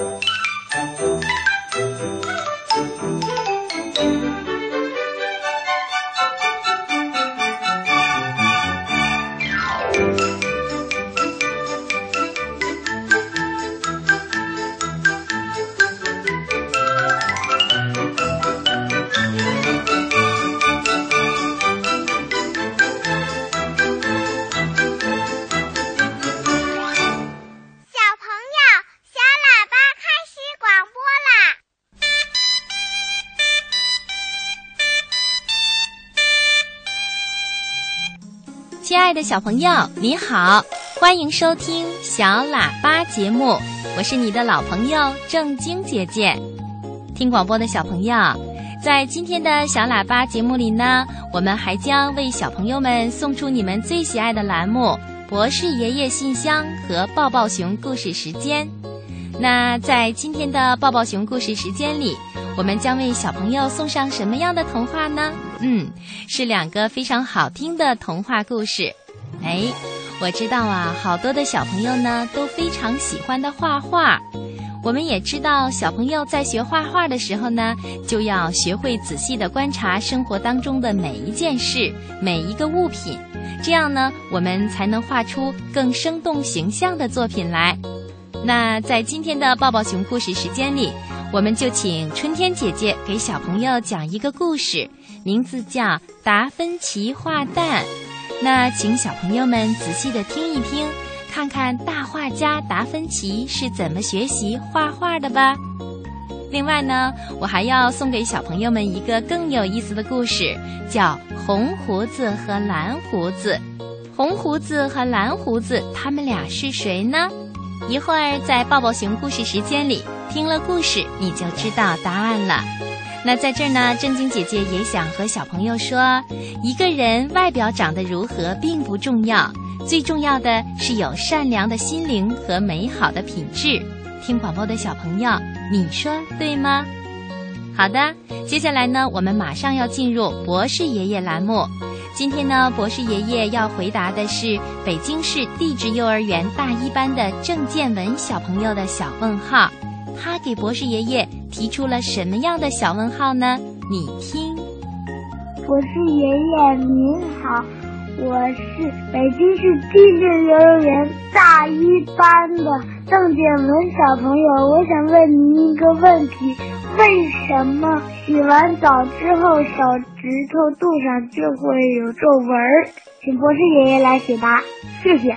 Thank you. 小朋友，你好，欢迎收听小喇叭节目，我是你的老朋友正晶姐姐。听广播的小朋友，在今天的小喇叭节目里呢，我们还将为小朋友们送出你们最喜爱的栏目——博士爷爷信箱和抱抱熊故事时间。那在今天的抱抱熊故事时间里，我们将为小朋友送上什么样的童话呢？嗯，是两个非常好听的童话故事。哎，我知道啊，好多的小朋友呢都非常喜欢的画画。我们也知道，小朋友在学画画的时候呢，就要学会仔细的观察生活当中的每一件事、每一个物品，这样呢，我们才能画出更生动形象的作品来。那在今天的抱抱熊故事时间里，我们就请春天姐姐给小朋友讲一个故事，名字叫《达芬奇画蛋》。那请小朋友们仔细的听一听，看看大画家达芬奇是怎么学习画画的吧。另外呢，我还要送给小朋友们一个更有意思的故事，叫《红胡子和蓝胡子》。红胡子和蓝胡子，他们俩是谁呢？一会儿在抱抱熊故事时间里听了故事，你就知道答案了。那在这儿呢，正经姐姐也想和小朋友说，一个人外表长得如何并不重要，最重要的是有善良的心灵和美好的品质。听广播的小朋友，你说对吗？好的，接下来呢，我们马上要进入博士爷爷栏目。今天呢，博士爷爷要回答的是北京市地质幼儿园大一班的郑建文小朋友的小问号。他给博士爷爷提出了什么样的小问号呢？你听。博士爷爷您好，我是北京市地质幼儿园大一班的郑建文小朋友，我想问您一个问题：为什么洗完澡之后手指头肚上就会有皱纹儿？请博士爷爷来解答，谢谢。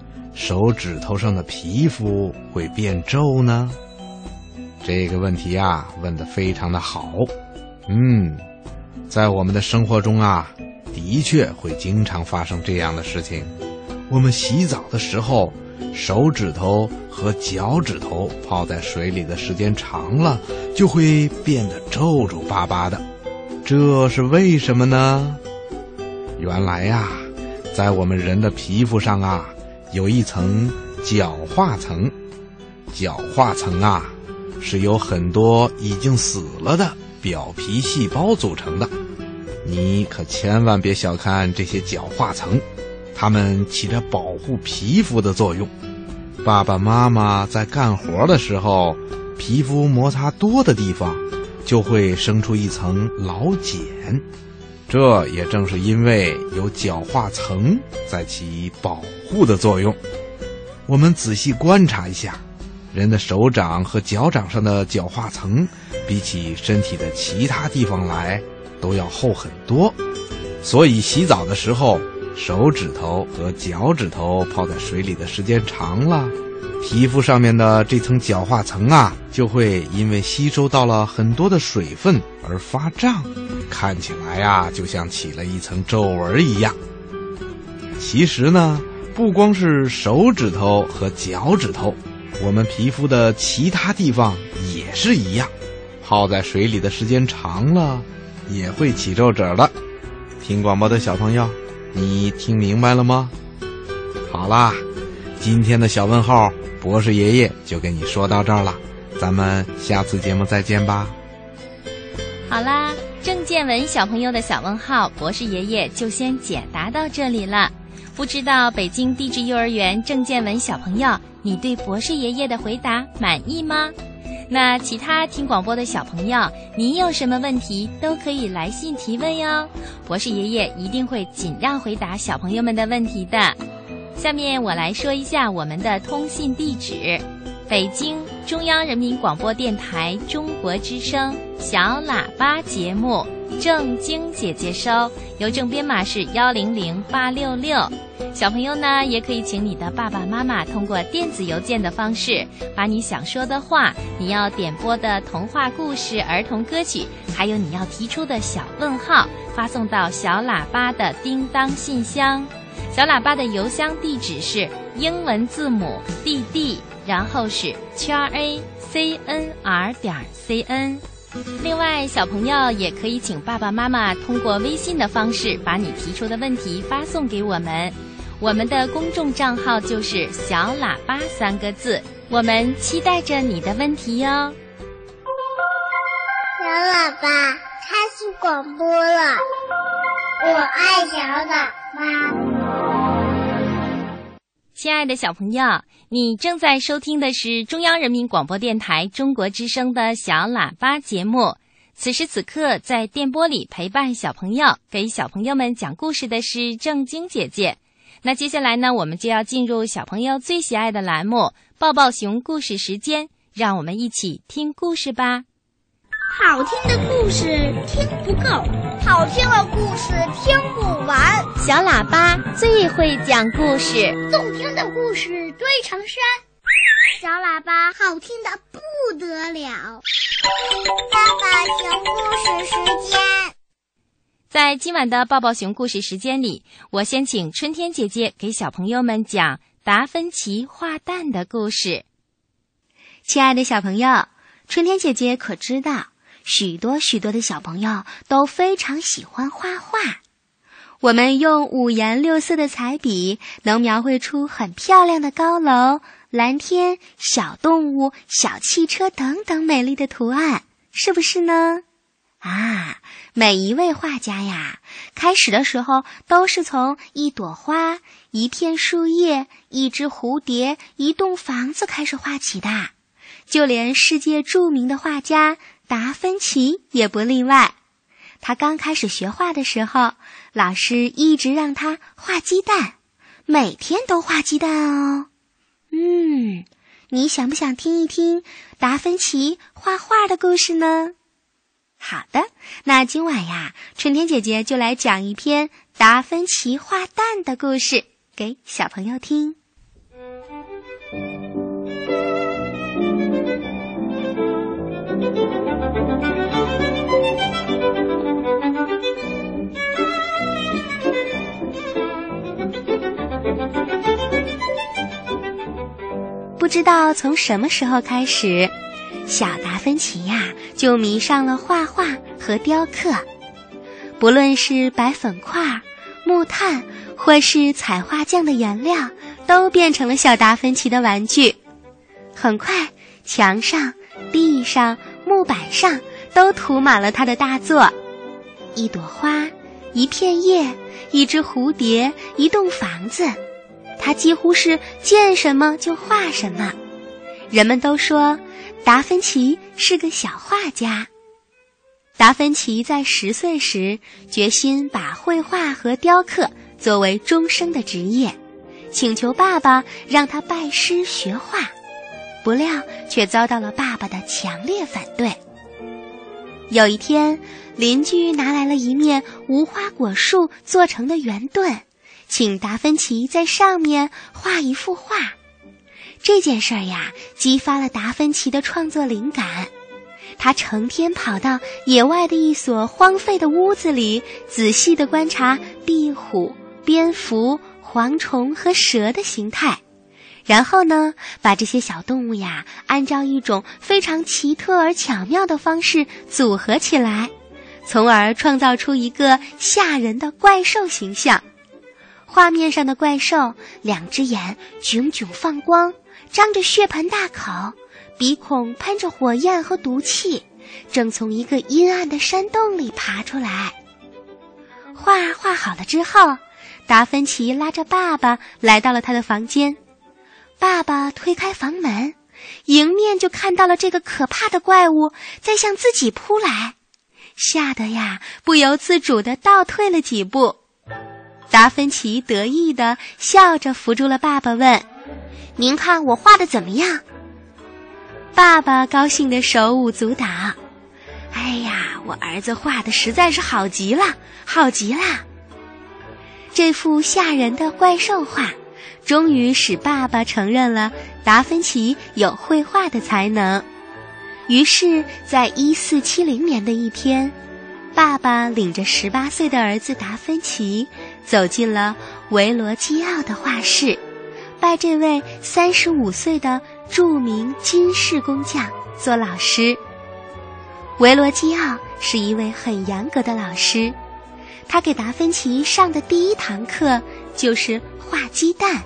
手指头上的皮肤会变皱呢？这个问题啊，问得非常的好。嗯，在我们的生活中啊，的确会经常发生这样的事情。我们洗澡的时候，手指头和脚趾头泡在水里的时间长了，就会变得皱皱巴巴的。这是为什么呢？原来呀、在我们人的皮肤上啊，有一层角化层。角化层啊，是由很多已经死了的表皮细胞组成的。你可千万别小看这些角化层，它们起着保护皮肤的作用。爸爸妈妈在干活的时候，皮肤摩擦多的地方，就会生出一层老茧。这也正是因为有角化层在起保护的作用。我们仔细观察一下，人的手掌和脚掌上的角化层，比起身体的其他地方来，都要厚很多。所以洗澡的时候，手指头和脚趾头泡在水里的时间长了，皮肤上面的这层角化层啊，就会因为吸收到了很多的水分而发胀，看起来呀、就像起了一层皱纹一样。其实呢，不光是手指头和脚趾头，我们皮肤的其他地方也是一样。泡在水里的时间长了，也会起皱褶的。听广播的小朋友，你听明白了吗？好啦，今天的小问号，博士爷爷就跟你说到这儿了。咱们下次节目再见吧。好啦，郑建文小朋友的小问号，博士爷爷就先解答到这里了。不知道北京地质幼儿园郑建文小朋友，你对博士爷爷的回答满意吗？那其他听广播的小朋友，你有什么问题都可以来信提问哟。博士爷爷一定会尽量回答小朋友们的问题的。下面我来说一下我们的通信地址：北京中央人民广播电台中国之声小喇叭节目。正经姐姐收，邮政编码是幺零零八六六。小朋友呢，也可以请你的爸爸妈妈通过电子邮件的方式，把你想说的话、你要点播的童话故事、儿童歌曲，还有你要提出的小问号，发送到小喇叭的叮当信箱。小喇叭的邮箱地址是英文字母 D D，然后是圈 A C N R 点 C N。另外，小朋友也可以请爸爸妈妈通过微信的方式，把你提出的问题发送给我们。我们的公众账号就是“小喇叭”三个字，我们期待着你的问题哟。小喇叭开始广播了，我爱小喇叭。亲爱的小朋友，你正在收听的是中央人民广播电台中国之声的小喇叭节目。此时此刻，在电波里陪伴小朋友、给小朋友们讲故事的是正晶姐姐。那接下来呢，我们就要进入小朋友最喜爱的栏目——抱抱熊故事时间。让我们一起听故事吧。好听的故事听不够，好听的故事听不完。小喇叭最会讲故事，动听的故事堆成山。小喇叭好听的不得了。爸爸熊故事时间，在今晚的抱抱熊故事时间里，我先请春天姐姐给小朋友们讲达芬奇画蛋的故事。亲爱的小朋友，春天姐姐可知道？许多许多的小朋友都非常喜欢画画。我们用五颜六色的彩笔，能描绘出很漂亮的高楼、蓝天、小动物、小汽车等等美丽的图案，是不是呢？啊，每一位画家呀，开始的时候都是从一朵花、一片树叶、一只蝴蝶、一栋房子开始画起的。就连世界著名的画家。达芬奇也不例外。他刚开始学画的时候，老师一直让他画鸡蛋，每天都画鸡蛋哦。嗯，你想不想听一听达芬奇画画的故事呢？好的，那今晚呀，春天姐姐就来讲一篇达芬奇画蛋的故事给小朋友听。不知道从什么时候开始，小达芬奇呀就迷上了画画和雕刻。不论是白粉块、木炭，或是彩画匠的颜料，都变成了小达芬奇的玩具。很快，墙上、地上、木板上都涂满了他的大作：一朵花、一片叶、一只蝴蝶、一栋房子。他几乎是见什么就画什么，人们都说达芬奇是个小画家。达芬奇在十岁时决心把绘画和雕刻作为终生的职业，请求爸爸让他拜师学画，不料却遭到了爸爸的强烈反对。有一天，邻居拿来了一面无花果树做成的圆盾。请达芬奇在上面画一幅画，这件事儿呀，激发了达芬奇的创作灵感。他成天跑到野外的一所荒废的屋子里，仔细地观察壁虎、蝙蝠、蝗虫和蛇的形态，然后呢，把这些小动物呀，按照一种非常奇特而巧妙的方式组合起来，从而创造出一个吓人的怪兽形象。画面上的怪兽，两只眼炯炯放光，张着血盆大口，鼻孔喷着火焰和毒气，正从一个阴暗的山洞里爬出来。画画好了之后，达芬奇拉着爸爸来到了他的房间。爸爸推开房门，迎面就看到了这个可怕的怪物在向自己扑来，吓得呀不由自主的倒退了几步。达芬奇得意的笑着扶住了爸爸，问：“您看我画的怎么样？”爸爸高兴的手舞足蹈：“哎呀，我儿子画的实在是好极了，好极了！”这幅吓人的怪兽画，终于使爸爸承认了达芬奇有绘画的才能。于是，在一四七零年的一天，爸爸领着十八岁的儿子达芬奇。走进了维罗基奥的画室，拜这位三十五岁的著名金饰工匠做老师。维罗基奥是一位很严格的老师，他给达芬奇上的第一堂课就是画鸡蛋。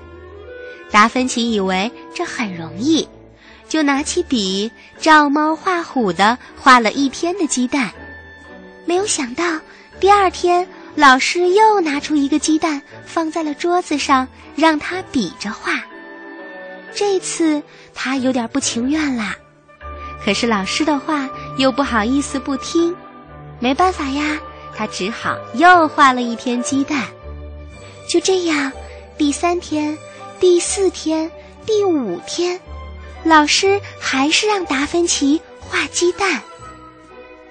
达芬奇以为这很容易，就拿起笔照猫画虎的画了一天的鸡蛋，没有想到第二天。老师又拿出一个鸡蛋放在了桌子上，让他比着画。这次他有点不情愿啦，可是老师的话又不好意思不听，没办法呀，他只好又画了一天鸡蛋。就这样，第三天、第四天、第五天，老师还是让达芬奇画鸡蛋。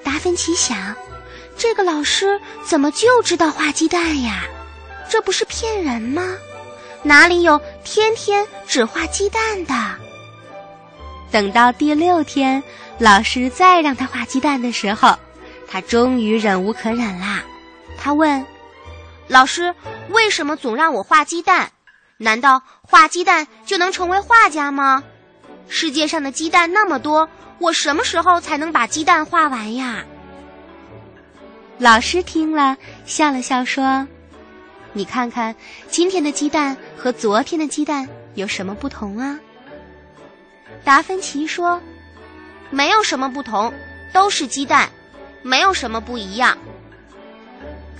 达芬奇想。这个老师怎么就知道画鸡蛋呀？这不是骗人吗？哪里有天天只画鸡蛋的？等到第六天，老师再让他画鸡蛋的时候，他终于忍无可忍啦。他问：“老师，为什么总让我画鸡蛋？难道画鸡蛋就能成为画家吗？世界上的鸡蛋那么多，我什么时候才能把鸡蛋画完呀？”老师听了，笑了笑说：“你看看，今天的鸡蛋和昨天的鸡蛋有什么不同啊？”达芬奇说：“没有什么不同，都是鸡蛋，没有什么不一样。”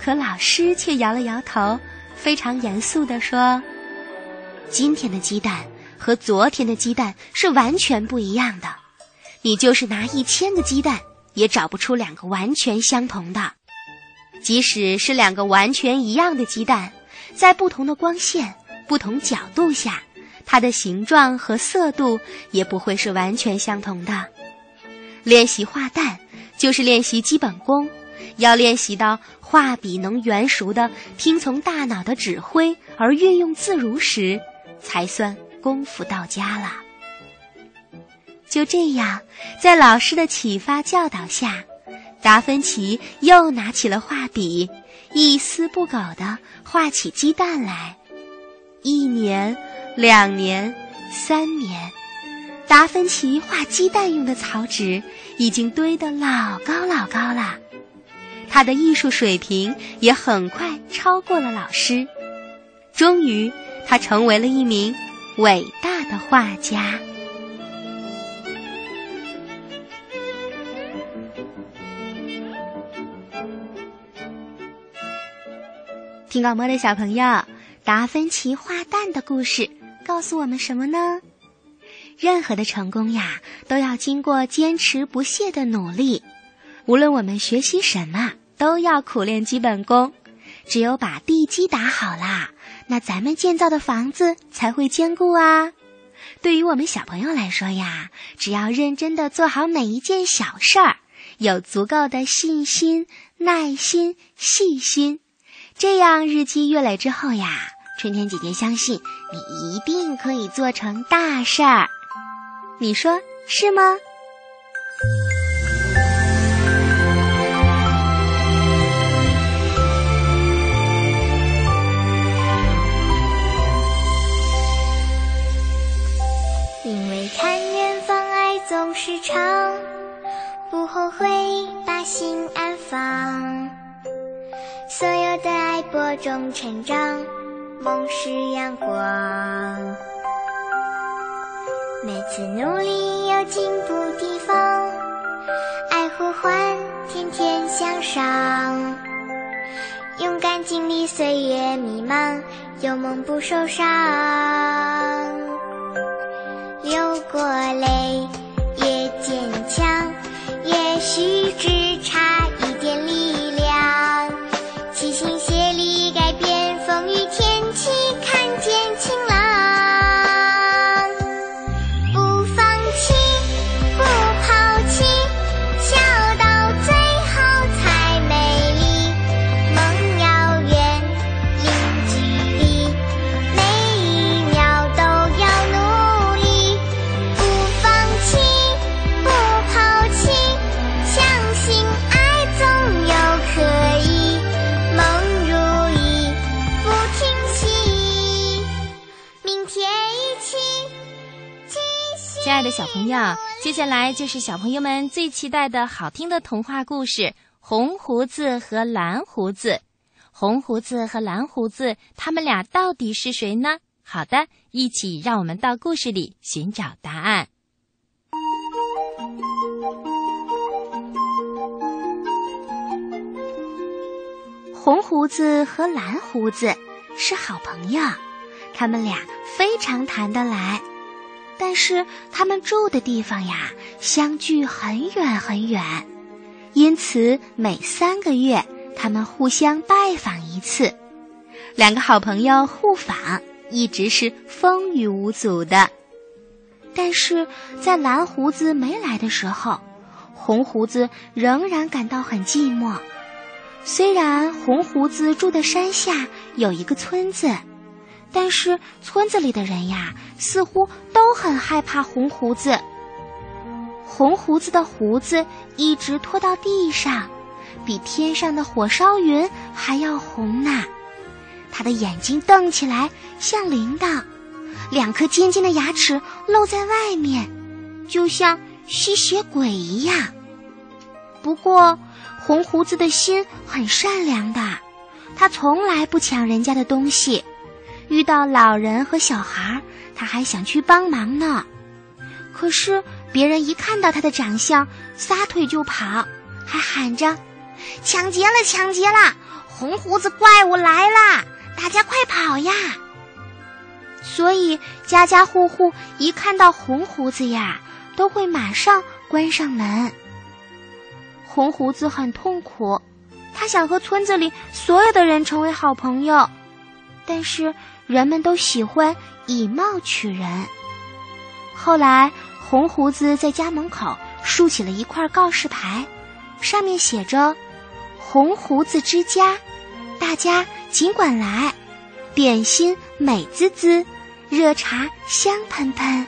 可老师却摇了摇头，非常严肃地说：“今天的鸡蛋和昨天的鸡蛋是完全不一样的，你就是拿一千个鸡蛋，也找不出两个完全相同的。”即使是两个完全一样的鸡蛋，在不同的光线、不同角度下，它的形状和色度也不会是完全相同的。练习画蛋就是练习基本功，要练习到画笔能圆熟的听从大脑的指挥而运用自如时，才算功夫到家了。就这样，在老师的启发教导下。达芬奇又拿起了画笔，一丝不苟地画起鸡蛋来。一年、两年、三年，达芬奇画鸡蛋用的草纸已经堆得老高老高了。他的艺术水平也很快超过了老师。终于，他成为了一名伟大的画家。听广播的小朋友，达芬奇画蛋的故事告诉我们什么呢？任何的成功呀，都要经过坚持不懈的努力。无论我们学习什么，都要苦练基本功。只有把地基打好啦，那咱们建造的房子才会坚固啊。对于我们小朋友来说呀，只要认真的做好每一件小事儿，有足够的信心、耐心、细心。这样日积月累之后呀，春天姐姐相信你一定可以做成大事儿，你说是吗？每次努力有进步地方，爱呼唤，天天向上。勇敢经历岁月迷茫，有梦不受伤。流过泪也坚强，也许只接下来就是小朋友们最期待的好听的童话故事《红胡子和蓝胡子》。红胡子和蓝胡子，他们俩到底是谁呢？好的，一起让我们到故事里寻找答案。红胡子和蓝胡子是好朋友，他们俩非常谈得来。但是他们住的地方呀，相距很远很远，因此每三个月他们互相拜访一次。两个好朋友互访，一直是风雨无阻的。但是在蓝胡子没来的时候，红胡子仍然感到很寂寞。虽然红胡子住的山下有一个村子，但是村子里的人呀，似乎都很害怕红胡子。红胡子的胡子一直拖到地上，比天上的火烧云还要红呢。他的眼睛瞪起来像铃铛，两颗尖尖的牙齿露在外面，就像吸血鬼一样。不过，红胡子的心很善良的，他从来不抢人家的东西。遇到老人和小孩，他还想去帮忙呢。可是别人一看到他的长相，撒腿就跑，还喊着：“抢劫了，抢劫了！红胡子怪物来啦！大家快跑呀！”所以家家户户一看到红胡子呀，都会马上关上门。红胡子很痛苦，他想和村子里所有的人成为好朋友，但是人们都喜欢以貌取人。后来，红胡子在家门口竖起了一块告示牌，上面写着“红胡子之家”，大家尽管来，点心美滋滋，热茶香喷喷。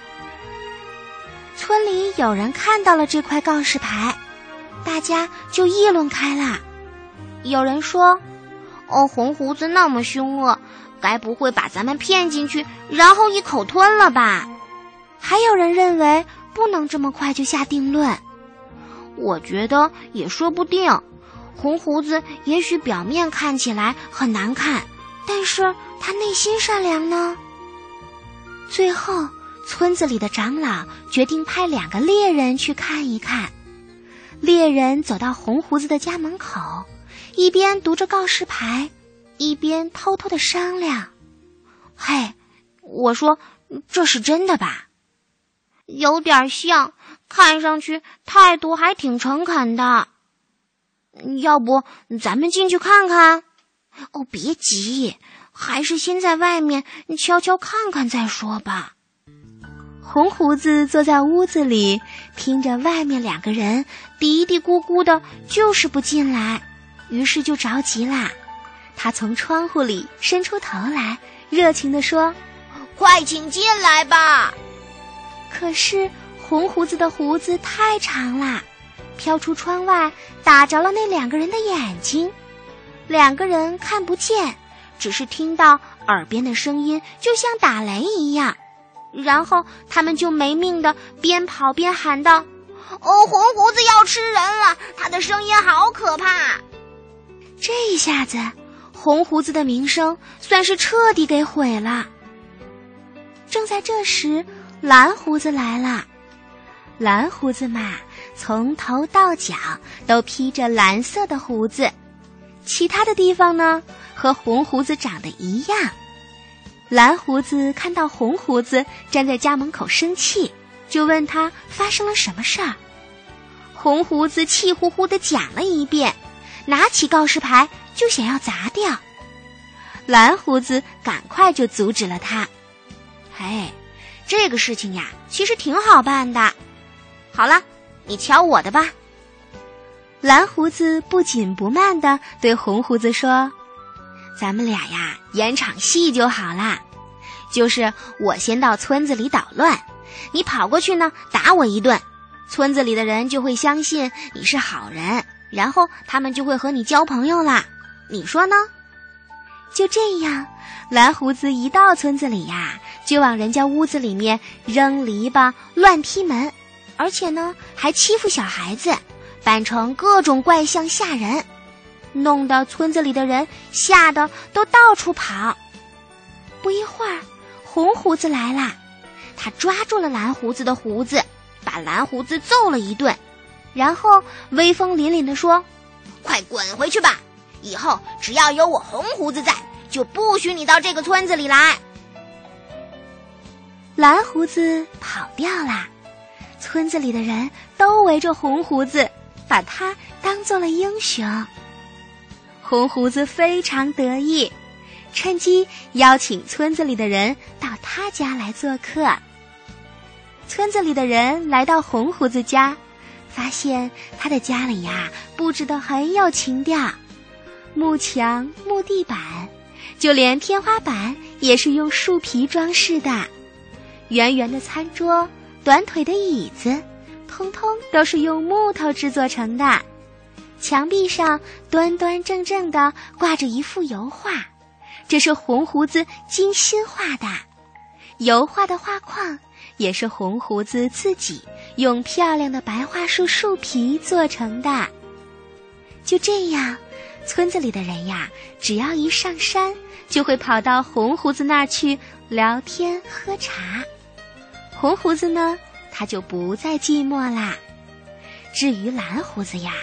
村里有人看到了这块告示牌。大家就议论开了，有人说：“哦，红胡子那么凶恶，该不会把咱们骗进去，然后一口吞了吧？”还有人认为不能这么快就下定论。我觉得也说不定，红胡子也许表面看起来很难看，但是他内心善良呢。最后，村子里的长老决定派两个猎人去看一看。猎人走到红胡子的家门口，一边读着告示牌，一边偷偷的商量：“嘿，我说这是真的吧？有点像，看上去态度还挺诚恳的。要不咱们进去看看？哦，别急，还是先在外面悄悄看看再说吧。”红胡子坐在屋子里，听着外面两个人嘀嘀咕咕的，就是不进来，于是就着急啦。他从窗户里伸出头来，热情地说：“快请进来吧！”可是红胡子的胡子太长了，飘出窗外，打着了那两个人的眼睛，两个人看不见，只是听到耳边的声音，就像打雷一样。然后他们就没命的边跑边喊道：“哦，红胡子要吃人了！他的声音好可怕。”这一下子，红胡子的名声算是彻底给毁了。正在这时，蓝胡子来了。蓝胡子嘛，从头到脚都披着蓝色的胡子，其他的地方呢，和红胡子长得一样。蓝胡子看到红胡子站在家门口生气，就问他发生了什么事儿。红胡子气呼呼的讲了一遍，拿起告示牌就想要砸掉。蓝胡子赶快就阻止了他。哎，这个事情呀，其实挺好办的。好了，你瞧我的吧。蓝胡子不紧不慢的对红胡子说。咱们俩呀，演场戏就好啦。就是我先到村子里捣乱，你跑过去呢，打我一顿，村子里的人就会相信你是好人，然后他们就会和你交朋友啦。你说呢？就这样，蓝胡子一到村子里呀，就往人家屋子里面扔篱笆、乱踢门，而且呢，还欺负小孩子，扮成各种怪象吓人。弄得村子里的人吓得都到处跑。不一会儿，红胡子来了，他抓住了蓝胡子的胡子，把蓝胡子揍了一顿，然后威风凛凛地说：“快滚回去吧！以后只要有我红胡子在，就不许你到这个村子里来。”蓝胡子跑掉了，村子里的人都围着红胡子，把他当做了英雄。红胡子非常得意，趁机邀请村子里的人到他家来做客。村子里的人来到红胡子家，发现他的家里呀布置的很有情调，木墙、木地板，就连天花板也是用树皮装饰的。圆圆的餐桌、短腿的椅子，通通都是用木头制作成的。墙壁上端端正正的挂着一幅油画，这是红胡子精心画的。油画的画框也是红胡子自己用漂亮的白桦树树皮做成的。就这样，村子里的人呀，只要一上山，就会跑到红胡子那儿去聊天喝茶。红胡子呢，他就不再寂寞啦。至于蓝胡子呀，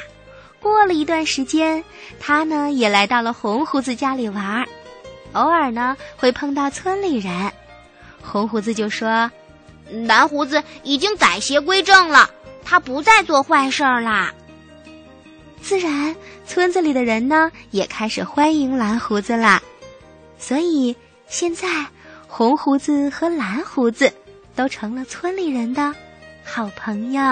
过了一段时间，他呢也来到了红胡子家里玩，偶尔呢会碰到村里人，红胡子就说：“蓝胡子已经改邪归正了，他不再做坏事儿啦。”自然，村子里的人呢也开始欢迎蓝胡子啦，所以现在红胡子和蓝胡子都成了村里人的好朋友。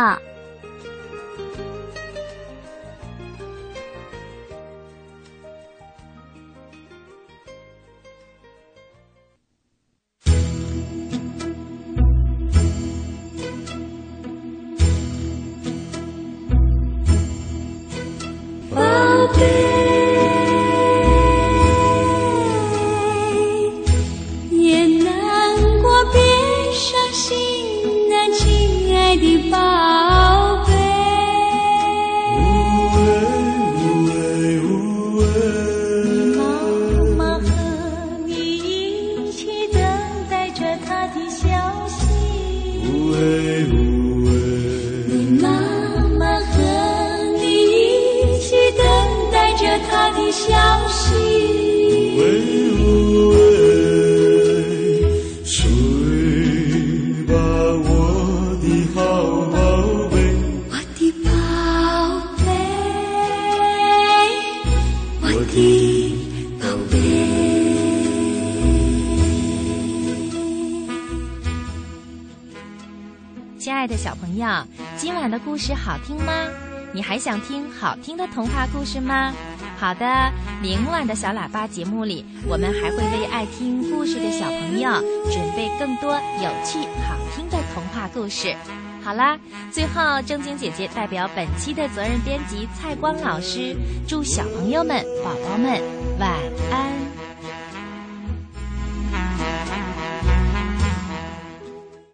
睡吧，我的宝贝，我的宝贝亲爱的小朋友，今晚的故事好听吗？你还想听好听的童话故事吗？好的，明晚的小喇叭节目里，我们还会为爱听故事的小朋友准备更多有趣好听的童话故事。好啦，最后正晶姐姐代表本期的责任编辑蔡光老师，祝小朋友们、宝宝们晚安。